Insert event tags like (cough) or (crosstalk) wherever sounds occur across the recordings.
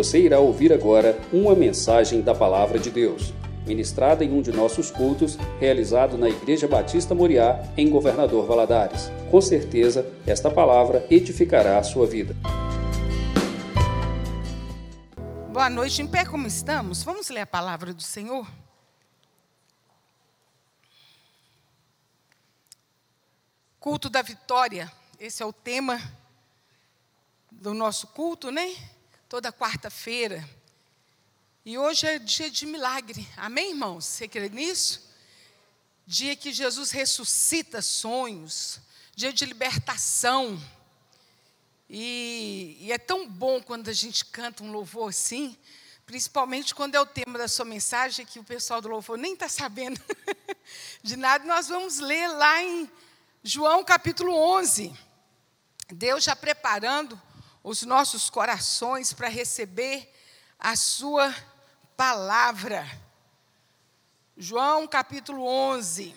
Você irá ouvir agora uma mensagem da Palavra de Deus, ministrada em um de nossos cultos, realizado na Igreja Batista Moriá, em Governador Valadares. Com certeza, esta palavra edificará a sua vida. Boa noite, em pé como estamos? Vamos ler a palavra do Senhor? Culto da vitória, esse é o tema do nosso culto, né? Toda quarta-feira. E hoje é dia de milagre. Amém, irmãos? Você crê nisso? Dia que Jesus ressuscita sonhos, dia de libertação. E, e, é tão bom quando a gente canta um louvor assim, principalmente quando é o tema da sua mensagem, que o pessoal do louvor nem está sabendo (laughs) de nada. Nós vamos ler lá em João capítulo 11. Deus já preparando os nossos corações para receber a Sua palavra. João capítulo 11.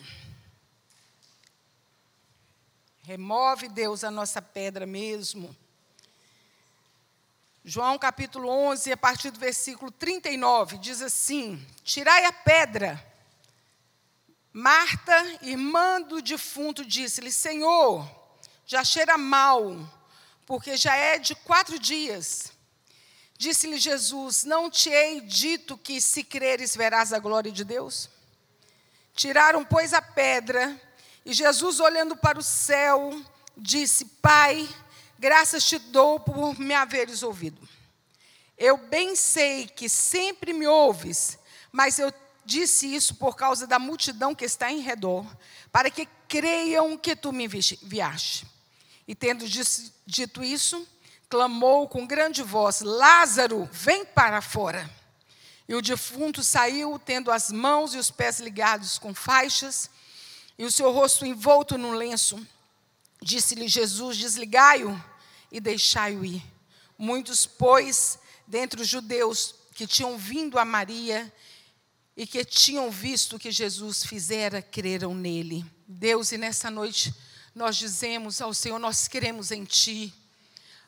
Remove, Deus, a nossa pedra mesmo. João capítulo 11, a partir do versículo 39, diz assim: Tirai a pedra. Marta, irmã do defunto, disse-lhe: Senhor, já cheira mal porque já é de quatro dias. Disse-lhe Jesus: Não te hei dito que, se creres, verás a glória de Deus? Tiraram, pois, a pedra, e Jesus, olhando para o céu, disse: Pai, graças te dou por me haveres ouvido. Eu bem sei que sempre me ouves, mas eu disse isso por causa da multidão que está em redor, para que creiam que tu me enviaste. E tendo dito isso, clamou com grande voz: Lázaro, vem para fora. E o defunto saiu, tendo as mãos e os pés ligados com faixas, e o seu rosto envolto num lenço. Disse-lhe Jesus: Desligai-o e deixai-o ir. Muitos, pois, dentre os judeus que tinham vindo a Maria e que tinham visto o que Jesus fizera, creram nele. Deus, e nessa noite nós dizemos ao Senhor: nós queremos em Ti.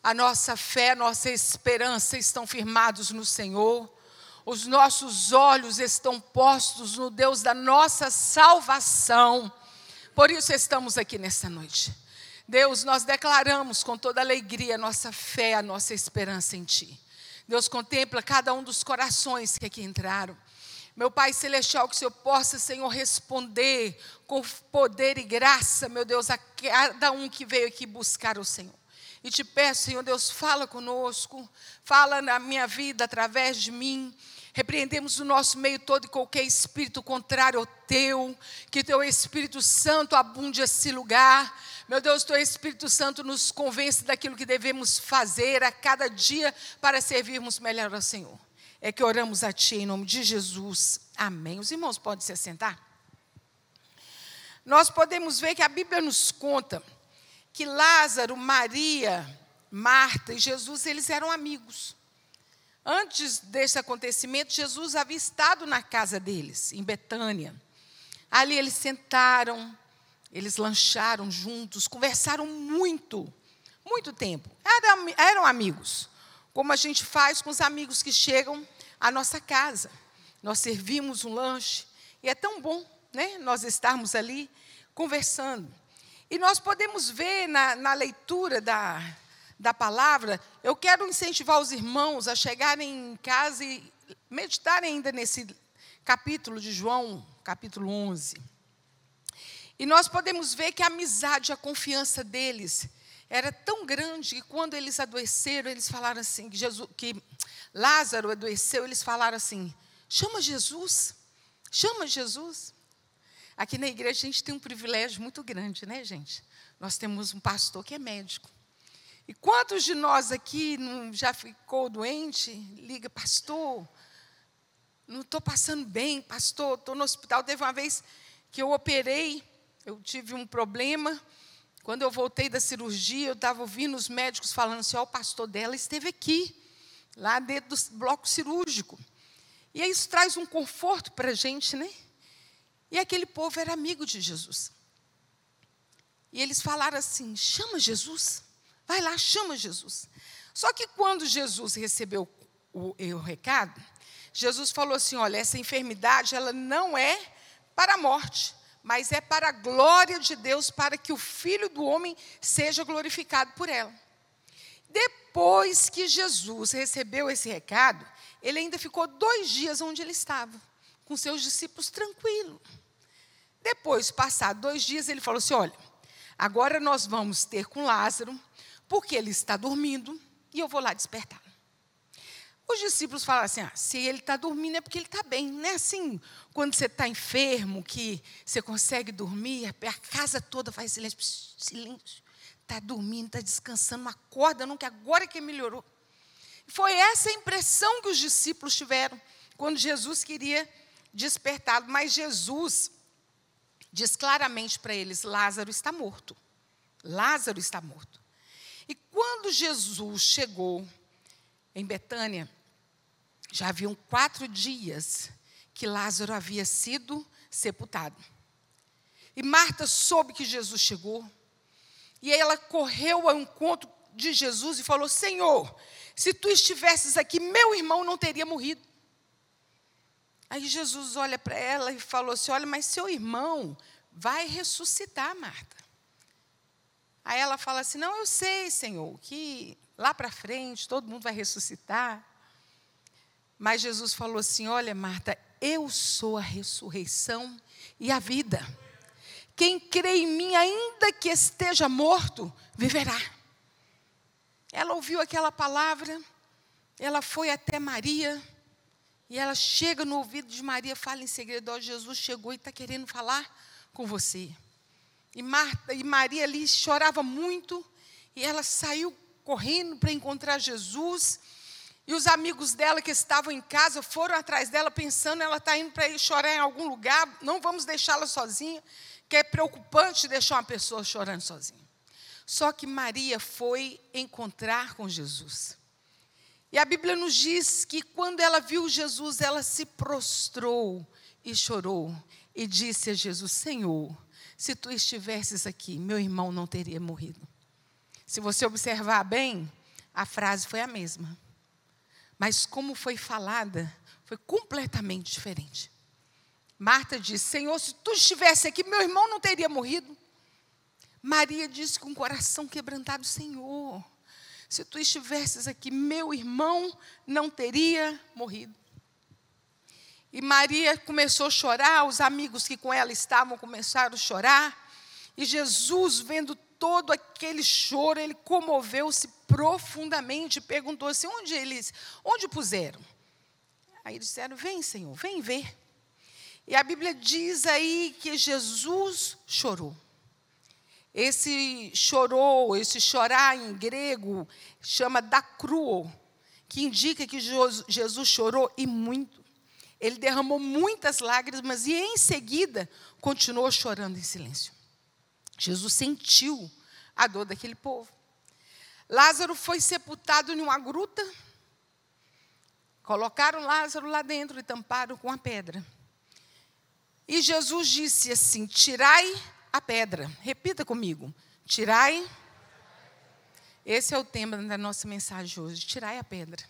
A nossa fé, a nossa esperança estão firmados no Senhor. Os nossos olhos estão postos no Deus da nossa salvação. Por isso estamos aqui nesta noite. Deus, nós declaramos com toda alegria a nossa fé, a nossa esperança em Ti. Deus contempla cada um dos corações que aqui entraram. Meu Pai Celestial, que o Senhor possa, Senhor, responder com poder e graça, meu Deus, a cada um que veio aqui buscar o Senhor. E te peço, Senhor Deus, fala conosco, fala na minha vida através de mim. Repreendemos o nosso meio todo e qualquer espírito contrário ao teu, que teu Espírito Santo abunde esse lugar. Meu Deus, teu Espírito Santo nos convence daquilo que devemos fazer a cada dia para servirmos melhor ao Senhor é que oramos a Ti em nome de Jesus. Amém. Os irmãos podem se assentar? Nós podemos ver que a Bíblia nos conta que Lázaro, Maria, Marta e Jesus, eles eram amigos. Antes desse acontecimento, Jesus havia estado na casa deles, em Betânia. Ali eles sentaram, eles lancharam juntos, conversaram muito, muito tempo. Eram, eram amigos como a gente faz com os amigos que chegam à nossa casa. Nós servimos um lanche e é tão bom, né? Nós estarmos ali conversando. E nós podemos ver na, na leitura da, da palavra, eu quero incentivar os irmãos a chegarem em casa e meditarem ainda nesse capítulo de João, capítulo 11. E nós podemos ver que a amizade, a confiança deles era tão grande que quando eles adoeceram, eles falaram assim, que, Jesus, que Lázaro adoeceu, eles falaram assim: chama Jesus, chama Jesus. Aqui na igreja a gente tem um privilégio muito grande, né, gente? Nós temos um pastor que é médico. E quantos de nós aqui não, já ficou doente? Liga, pastor, não estou passando bem, pastor, estou no hospital. Teve uma vez que eu operei, eu tive um problema, quando eu voltei da cirurgia, eu estava ouvindo os médicos falando assim: ó, o pastor dela esteve aqui, lá dentro do bloco cirúrgico. E isso traz um conforto para a gente, né? E aquele povo era amigo de Jesus. E eles falaram assim: chama Jesus, vai lá, chama Jesus. Só que quando Jesus recebeu o, o recado, Jesus falou assim: olha, essa enfermidade ela não é para a morte, mas é para a glória de Deus, para que o Filho do homem seja glorificado por ela. Depois que Jesus recebeu esse recado, ele ainda ficou dois dias onde ele estava, com seus discípulos tranquilo. Depois, passados dois dias, ele falou assim: olha, agora nós vamos ter com Lázaro, porque ele está dormindo, e eu vou lá despertá-lo. Os discípulos falaram assim: ah, se ele está dormindo é porque ele está bem. Não é assim, quando você está enfermo, que você consegue dormir, a casa toda faz silêncio, silêncio. Está dormindo, está descansando, não acorda, não, que agora que melhorou. Foi essa a impressão que os discípulos tiveram quando Jesus queria despertá-lo. Mas Jesus diz claramente para eles: Lázaro está morto. Lázaro está morto. E quando Jesus chegou em Betânia, já haviam quatro dias que Lázaro havia sido sepultado. E Marta soube que Jesus chegou. E ela correu ao encontro de Jesus e falou: Senhor, se tu estivesses aqui, meu irmão não teria morrido. Aí Jesus olha para ela e falou assim: Olha, mas seu irmão vai ressuscitar, Marta. Aí ela fala assim: Não, eu sei, Senhor, que lá para frente todo mundo vai ressuscitar. Mas Jesus falou assim: Olha, Marta, eu sou a ressurreição e a vida. Quem crê em mim, ainda que esteja morto, viverá. Ela ouviu aquela palavra, ela foi até Maria, e ela chega no ouvido de Maria, fala em segredo: oh, Jesus chegou e está querendo falar com você. E, Marta, e Maria ali chorava muito, e ela saiu correndo para encontrar Jesus. E os amigos dela que estavam em casa foram atrás dela, pensando, ela está indo para ir chorar em algum lugar, não vamos deixá-la sozinha, que é preocupante deixar uma pessoa chorando sozinha. Só que Maria foi encontrar com Jesus. E a Bíblia nos diz que quando ela viu Jesus, ela se prostrou e chorou e disse a Jesus: Senhor, se tu estivesses aqui, meu irmão não teria morrido. Se você observar bem, a frase foi a mesma. Mas como foi falada, foi completamente diferente. Marta disse: Senhor, se tu estivesse aqui, meu irmão não teria morrido. Maria disse com o coração quebrantado: Senhor, se tu estivesses aqui, meu irmão não teria morrido. E Maria começou a chorar, os amigos que com ela estavam começaram a chorar. E Jesus, vendo todo aquele choro, ele comoveu-se profundamente, perguntou assim: onde eles, onde puseram? Aí disseram: Vem, Senhor, vem ver. E a Bíblia diz aí que Jesus chorou. Esse chorou, esse chorar em grego, chama dacruo, que indica que Jesus chorou e muito. Ele derramou muitas lágrimas e em seguida continuou chorando em silêncio. Jesus sentiu a dor daquele povo. Lázaro foi sepultado em uma gruta. Colocaram Lázaro lá dentro e tamparam com a pedra. E Jesus disse assim: Tirai a pedra. Repita comigo: Tirai. Esse é o tema da nossa mensagem hoje: Tirai a pedra.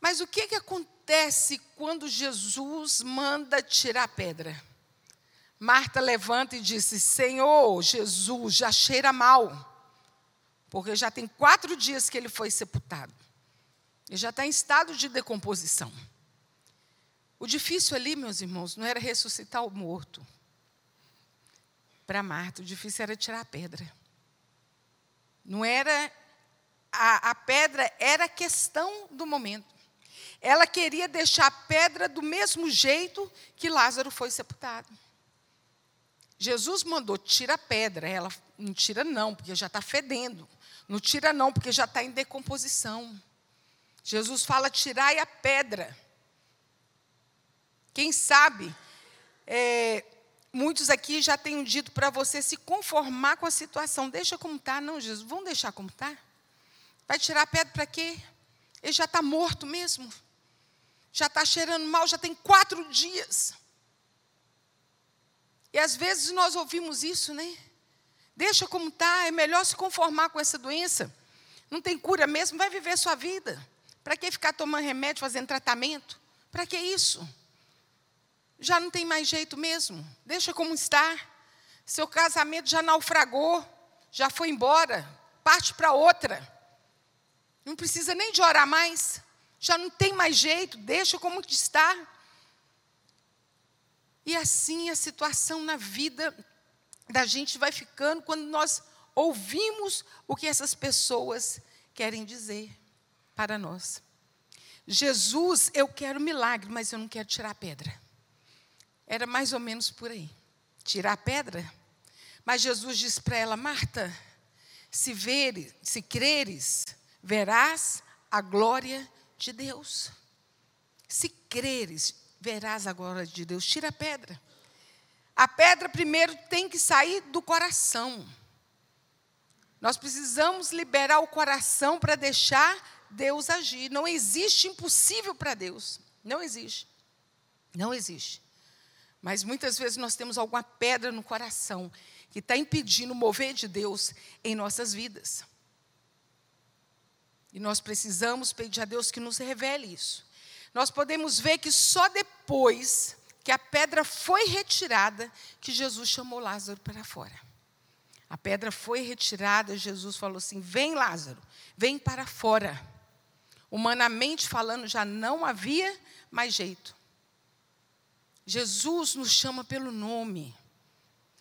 Mas o que, que acontece quando Jesus manda tirar a pedra? Marta levanta e disse: Senhor, Jesus, já cheira mal. Porque já tem quatro dias que ele foi sepultado. Ele já está em estado de decomposição. O difícil ali, meus irmãos, não era ressuscitar o morto. Para Marta, o difícil era tirar a pedra. Não era. A, a pedra era a questão do momento. Ela queria deixar a pedra do mesmo jeito que Lázaro foi sepultado. Jesus mandou, tira a pedra. Ela, não tira não, porque já está fedendo. Não tira não, porque já está em decomposição. Jesus fala, tirai a pedra. Quem sabe, é, muitos aqui já tenham dito para você se conformar com a situação. Deixa como está. Não, Jesus, vamos deixar como está. Vai tirar a pedra para quê? Ele já está morto mesmo. Já está cheirando mal, já tem quatro dias. E às vezes nós ouvimos isso, né? Deixa como está, é melhor se conformar com essa doença. Não tem cura mesmo, vai viver sua vida. Para que ficar tomando remédio, fazendo tratamento? Para que isso? Já não tem mais jeito mesmo. Deixa como está. Seu casamento já naufragou, já foi embora, parte para outra. Não precisa nem de orar mais. Já não tem mais jeito, deixa como está. E assim a situação na vida da gente vai ficando quando nós ouvimos o que essas pessoas querem dizer para nós. Jesus, eu quero milagre, mas eu não quero tirar a pedra. Era mais ou menos por aí. Tirar a pedra? Mas Jesus disse para ela, Marta, se veres, se creres, verás a glória de Deus. Se creres, verás a glória de Deus. Tira a pedra. A pedra primeiro tem que sair do coração. Nós precisamos liberar o coração para deixar Deus agir. Não existe impossível para Deus. Não existe. Não existe. Mas muitas vezes nós temos alguma pedra no coração que está impedindo o mover de Deus em nossas vidas. E nós precisamos pedir a Deus que nos revele isso. Nós podemos ver que só depois que a pedra foi retirada que Jesus chamou Lázaro para fora. A pedra foi retirada, Jesus falou assim: Vem, Lázaro, vem para fora. Humanamente falando, já não havia mais jeito. Jesus nos chama pelo nome.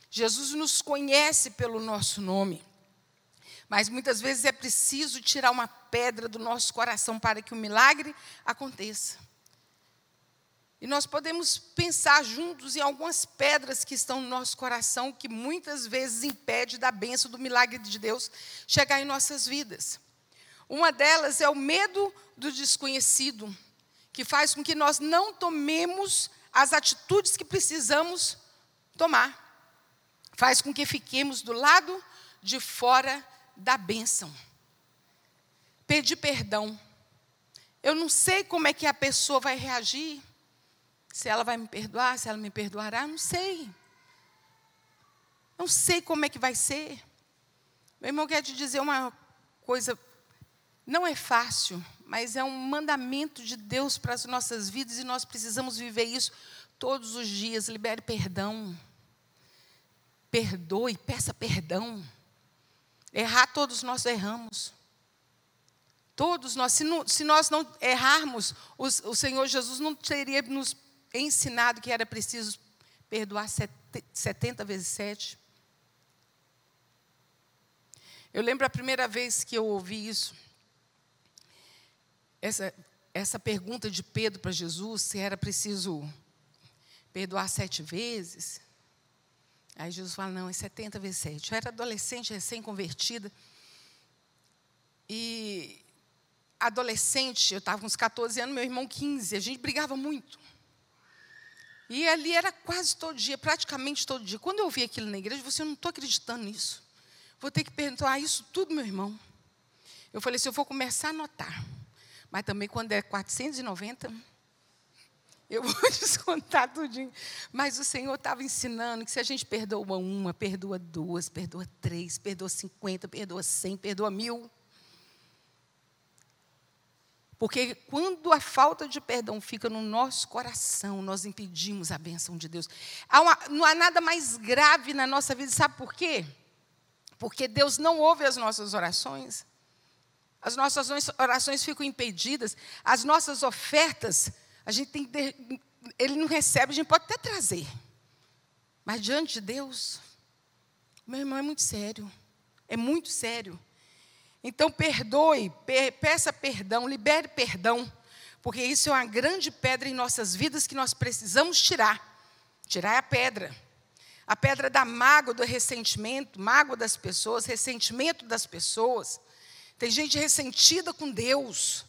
Jesus nos conhece pelo nosso nome. Mas muitas vezes é preciso tirar uma pedra do nosso coração para que o milagre aconteça. E nós podemos pensar juntos em algumas pedras que estão no nosso coração que muitas vezes impede da bênção do milagre de Deus chegar em nossas vidas. Uma delas é o medo do desconhecido, que faz com que nós não tomemos as atitudes que precisamos tomar. Faz com que fiquemos do lado de fora da bênção. Pedir perdão. Eu não sei como é que a pessoa vai reagir. Se ela vai me perdoar, se ela me perdoará, não sei. Não sei como é que vai ser. Meu irmão quer te dizer uma coisa, não é fácil, mas é um mandamento de Deus para as nossas vidas e nós precisamos viver isso todos os dias. Libere perdão. Perdoe, peça perdão. Errar, todos nós erramos. Todos nós, se, não, se nós não errarmos, os, o Senhor Jesus não teria nos ensinado que era preciso perdoar 70 vezes 7. Eu lembro a primeira vez que eu ouvi isso, essa, essa pergunta de Pedro para Jesus, se era preciso perdoar sete vezes. Aí Jesus fala, não, é 70 vezes 7. Eu era adolescente, recém-convertida. E adolescente, eu estava com uns 14 anos, meu irmão 15, a gente brigava muito. E ali era quase todo dia, praticamente todo dia. Quando eu ouvi aquilo na igreja, você não estou acreditando nisso. Vou ter que perguntar isso tudo, meu irmão. Eu falei assim, eu vou começar a anotar. Mas também quando é 490, eu vou (laughs) descontar tudinho. Mas o Senhor estava ensinando que se a gente perdoa uma, perdoa duas, perdoa três, perdoa cinquenta, perdoa cem, perdoa mil. Porque quando a falta de perdão fica no nosso coração, nós impedimos a benção de Deus. Há uma, não há nada mais grave na nossa vida, sabe por quê? Porque Deus não ouve as nossas orações. As nossas orações ficam impedidas, as nossas ofertas, a gente tem ele não recebe, a gente pode até trazer. Mas diante de Deus, meu irmão, é muito sério. É muito sério. Então, perdoe, peça perdão, libere perdão, porque isso é uma grande pedra em nossas vidas que nós precisamos tirar. Tirar a pedra. A pedra da mágoa, do ressentimento, mágoa das pessoas, ressentimento das pessoas. Tem gente ressentida com Deus.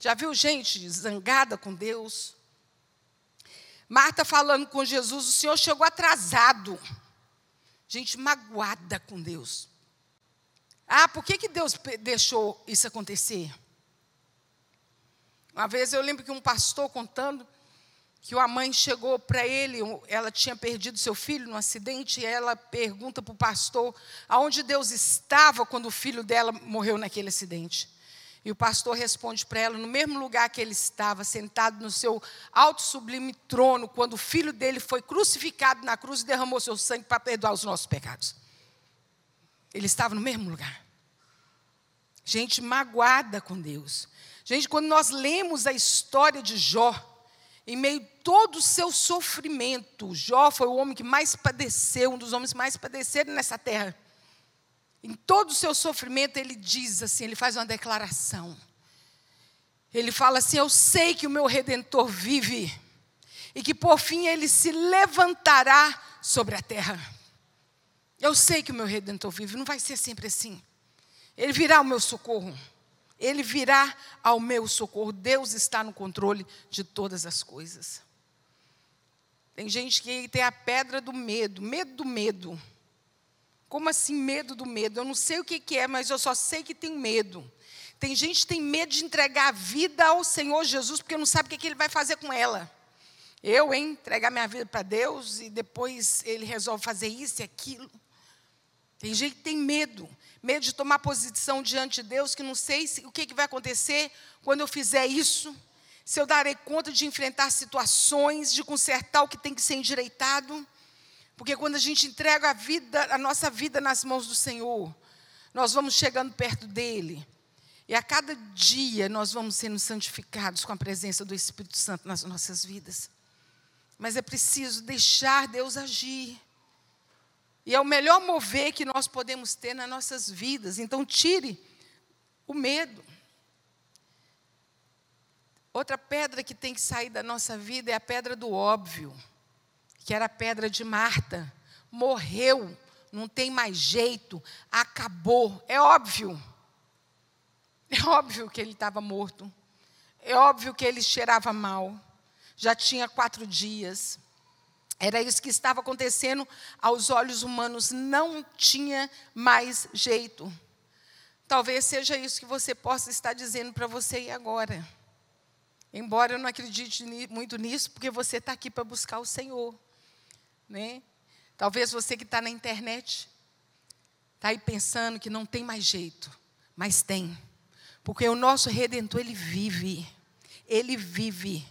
Já viu gente zangada com Deus? Marta falando com Jesus, o Senhor chegou atrasado. Gente magoada com Deus. Ah, por que, que Deus deixou isso acontecer? Uma vez eu lembro que um pastor contando que a mãe chegou para ele, ela tinha perdido seu filho no acidente, e ela pergunta para o pastor aonde Deus estava quando o filho dela morreu naquele acidente. E o pastor responde para ela, no mesmo lugar que ele estava, sentado no seu alto sublime trono, quando o filho dele foi crucificado na cruz e derramou seu sangue para perdoar os nossos pecados. Ele estava no mesmo lugar. Gente magoada com Deus. Gente, quando nós lemos a história de Jó, em meio a todo o seu sofrimento, Jó foi o homem que mais padeceu, um dos homens mais padeceram nessa terra. Em todo o seu sofrimento, ele diz assim: ele faz uma declaração. Ele fala assim: Eu sei que o meu redentor vive, e que por fim ele se levantará sobre a terra. Eu sei que o meu redentor vive, não vai ser sempre assim. Ele virá ao meu socorro. Ele virá ao meu socorro. Deus está no controle de todas as coisas. Tem gente que tem a pedra do medo, medo do medo. Como assim medo do medo? Eu não sei o que, que é, mas eu só sei que tenho medo. Tem gente que tem medo de entregar a vida ao Senhor Jesus, porque não sabe o que, que Ele vai fazer com ela. Eu, hein? Entregar minha vida para Deus e depois Ele resolve fazer isso e aquilo. Tem gente que tem medo, medo de tomar posição diante de Deus, que não sei se, o que, que vai acontecer quando eu fizer isso, se eu darei conta de enfrentar situações, de consertar o que tem que ser endireitado. Porque quando a gente entrega a vida, a nossa vida nas mãos do Senhor, nós vamos chegando perto dele. E a cada dia nós vamos sendo santificados com a presença do Espírito Santo nas nossas vidas. Mas é preciso deixar Deus agir. E é o melhor mover que nós podemos ter nas nossas vidas. Então, tire o medo. Outra pedra que tem que sair da nossa vida é a pedra do óbvio que era a pedra de Marta, morreu, não tem mais jeito, acabou. É óbvio. É óbvio que ele estava morto. É óbvio que ele cheirava mal. Já tinha quatro dias. Era isso que estava acontecendo aos olhos humanos. Não tinha mais jeito. Talvez seja isso que você possa estar dizendo para você e agora. Embora eu não acredite muito nisso, porque você está aqui para buscar o Senhor né? Talvez você que está na internet está aí pensando que não tem mais jeito, mas tem, porque o nosso Redentor ele vive, ele vive.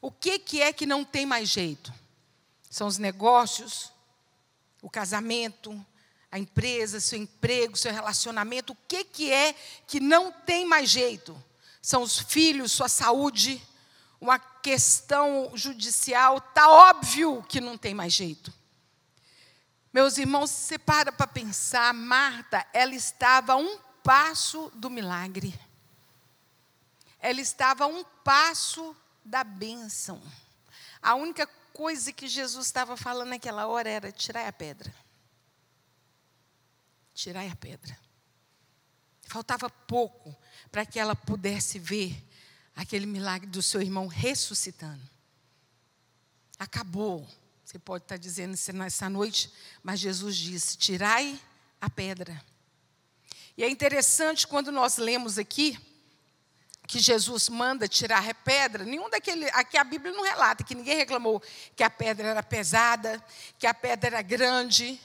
O que que é que não tem mais jeito? São os negócios, o casamento, a empresa, seu emprego, seu relacionamento. O que que é que não tem mais jeito? São os filhos, sua saúde uma questão judicial, está óbvio que não tem mais jeito. Meus irmãos, você para para pensar, Marta, ela estava a um passo do milagre. Ela estava a um passo da bênção. A única coisa que Jesus estava falando naquela hora era: tirai a pedra. Tirai a pedra. Faltava pouco para que ela pudesse ver aquele milagre do seu irmão ressuscitando. Acabou. Você pode estar dizendo isso nessa noite, mas Jesus disse: tirai a pedra. E é interessante quando nós lemos aqui que Jesus manda tirar a pedra, nenhum daquele, aqui a Bíblia não relata que ninguém reclamou que a pedra era pesada, que a pedra era grande.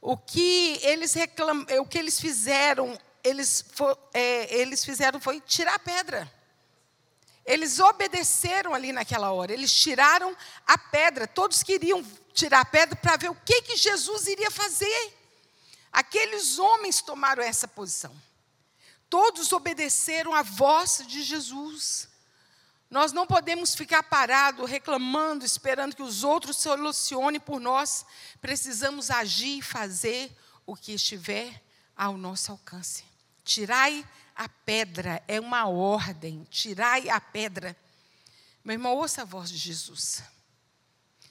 O que eles reclam, o que eles fizeram, eles, é, eles fizeram foi tirar a pedra. Eles obedeceram ali naquela hora, eles tiraram a pedra, todos queriam tirar a pedra para ver o que, que Jesus iria fazer. Aqueles homens tomaram essa posição. Todos obedeceram à voz de Jesus. Nós não podemos ficar parados, reclamando, esperando que os outros solucionem por nós. Precisamos agir e fazer o que estiver ao nosso alcance. Tirai a pedra, é uma ordem, tirai a pedra. Meu irmão, ouça a voz de Jesus.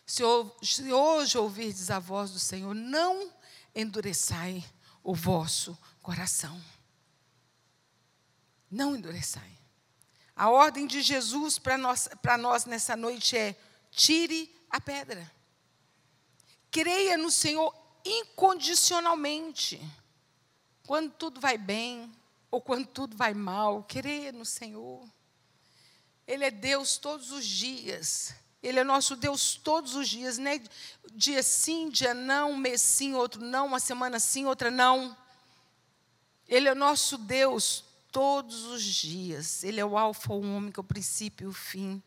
Se, hoje ouvirdes a voz do Senhor, não endureçai o vosso coração. Não endureçai. A ordem de Jesus para nós, nós nessa noite é: tire a pedra. Creia no Senhor incondicionalmente. Quando tudo vai bem, ou quando tudo vai mal, crer no Senhor. Ele é Deus todos os dias. Ele é nosso Deus todos os dias, né? Dia sim, dia não, um mês sim, outro não, uma semana sim, outra não. Ele é nosso Deus todos os dias. Ele é o alfa, o ômega, o princípio e o fim.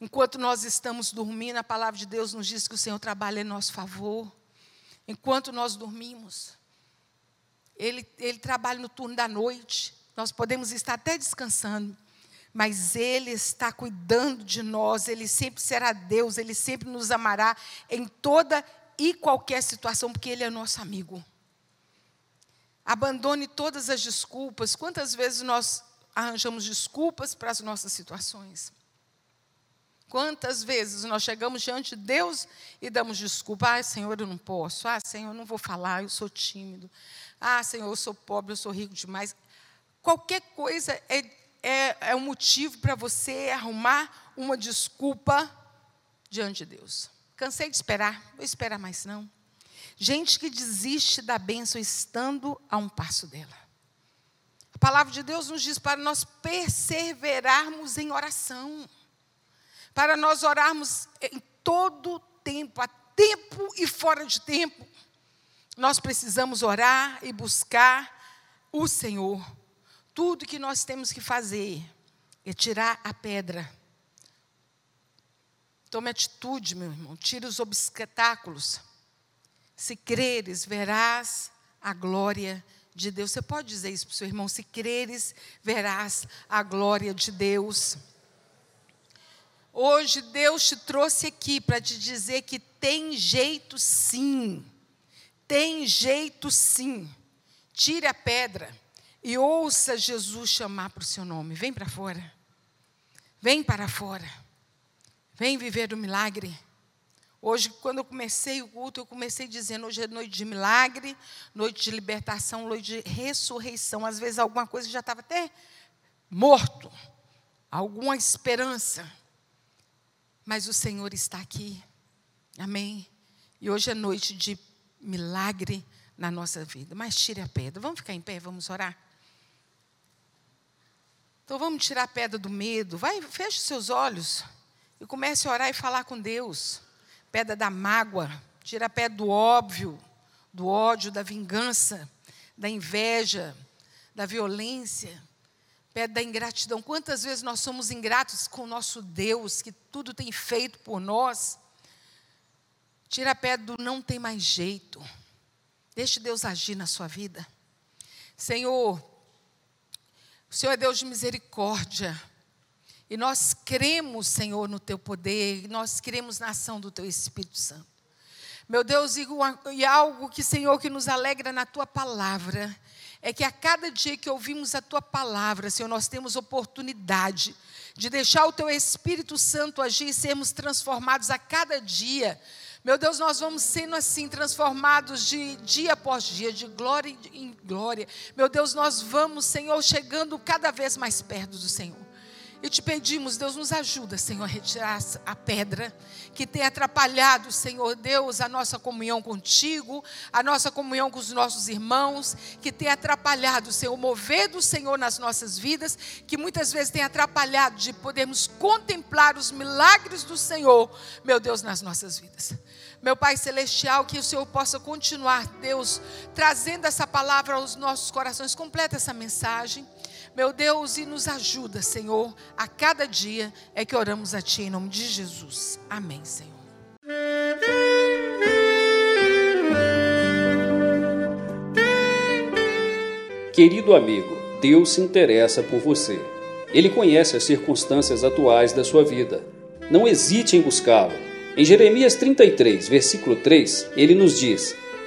Enquanto nós estamos dormindo, a palavra de Deus nos diz que o Senhor trabalha em nosso favor. Enquanto nós dormimos, Ele, Ele trabalha no turno da noite. Nós podemos estar até descansando, mas Ele está cuidando de nós. Ele sempre será Deus, Ele sempre nos amará em toda e qualquer situação, porque Ele é nosso amigo. Abandone todas as desculpas. Quantas vezes nós arranjamos desculpas para as nossas situações? Quantas vezes nós chegamos diante de Deus e damos desculpa? Ah, Senhor, eu não posso. Ah, Senhor, eu não vou falar, eu sou tímido. Ah, Senhor, eu sou pobre, eu sou rico demais. Qualquer coisa é, é, é um motivo para você arrumar uma desculpa diante de Deus. Cansei de esperar, vou esperar mais não. Gente que desiste da bênção estando a um passo dela. A palavra de Deus nos diz para nós perseverarmos em oração para nós orarmos em todo tempo, a tempo e fora de tempo. Nós precisamos orar e buscar o Senhor. Tudo que nós temos que fazer é tirar a pedra. Tome atitude, meu irmão, tire os obstáculos. Se creres, verás a glória de Deus. Você pode dizer isso para o seu irmão: se creres, verás a glória de Deus. Hoje Deus te trouxe aqui para te dizer que tem jeito sim. Tem jeito sim. Tire a pedra e ouça Jesus chamar para o seu nome. Vem para fora. Vem para fora. Vem viver o milagre. Hoje, quando eu comecei o culto, eu comecei dizendo: hoje é noite de milagre, noite de libertação, noite de ressurreição. Às vezes, alguma coisa já estava até morto, alguma esperança mas o Senhor está aqui. Amém? E hoje é noite de milagre na nossa vida. Mas tire a pedra. Vamos ficar em pé, vamos orar? Então vamos tirar a pedra do medo. Vai, feche seus olhos e comece a orar e falar com Deus. Pedra da mágoa, tira a pedra do óbvio, do ódio, da vingança, da inveja, da violência pede da ingratidão. Quantas vezes nós somos ingratos com o nosso Deus, que tudo tem feito por nós? Tira a pedra do não tem mais jeito. Deixe Deus agir na sua vida. Senhor, o Senhor é Deus de misericórdia. E nós cremos, Senhor, no teu poder, nós cremos na ação do teu Espírito Santo. Meu Deus, e algo que, Senhor, que nos alegra na tua palavra, é que a cada dia que ouvimos a tua palavra, Senhor, nós temos oportunidade de deixar o teu Espírito Santo agir e sermos transformados a cada dia. Meu Deus, nós vamos sendo assim transformados de dia após dia, de glória em glória. Meu Deus, nós vamos, Senhor, chegando cada vez mais perto do Senhor. E te pedimos, Deus, nos ajuda, Senhor, a retirar a pedra que tem atrapalhado, Senhor Deus, a nossa comunhão contigo, a nossa comunhão com os nossos irmãos, que tem atrapalhado, Senhor, mover do Senhor nas nossas vidas, que muitas vezes tem atrapalhado de podermos contemplar os milagres do Senhor, meu Deus, nas nossas vidas. Meu Pai Celestial, que o Senhor possa continuar, Deus, trazendo essa palavra aos nossos corações, completa essa mensagem meu Deus, e nos ajuda, Senhor, a cada dia é que oramos a Ti em nome de Jesus. Amém, Senhor. Querido amigo, Deus se interessa por você. Ele conhece as circunstâncias atuais da sua vida. Não hesite em buscá-lo. Em Jeremias 33, versículo 3, ele nos diz: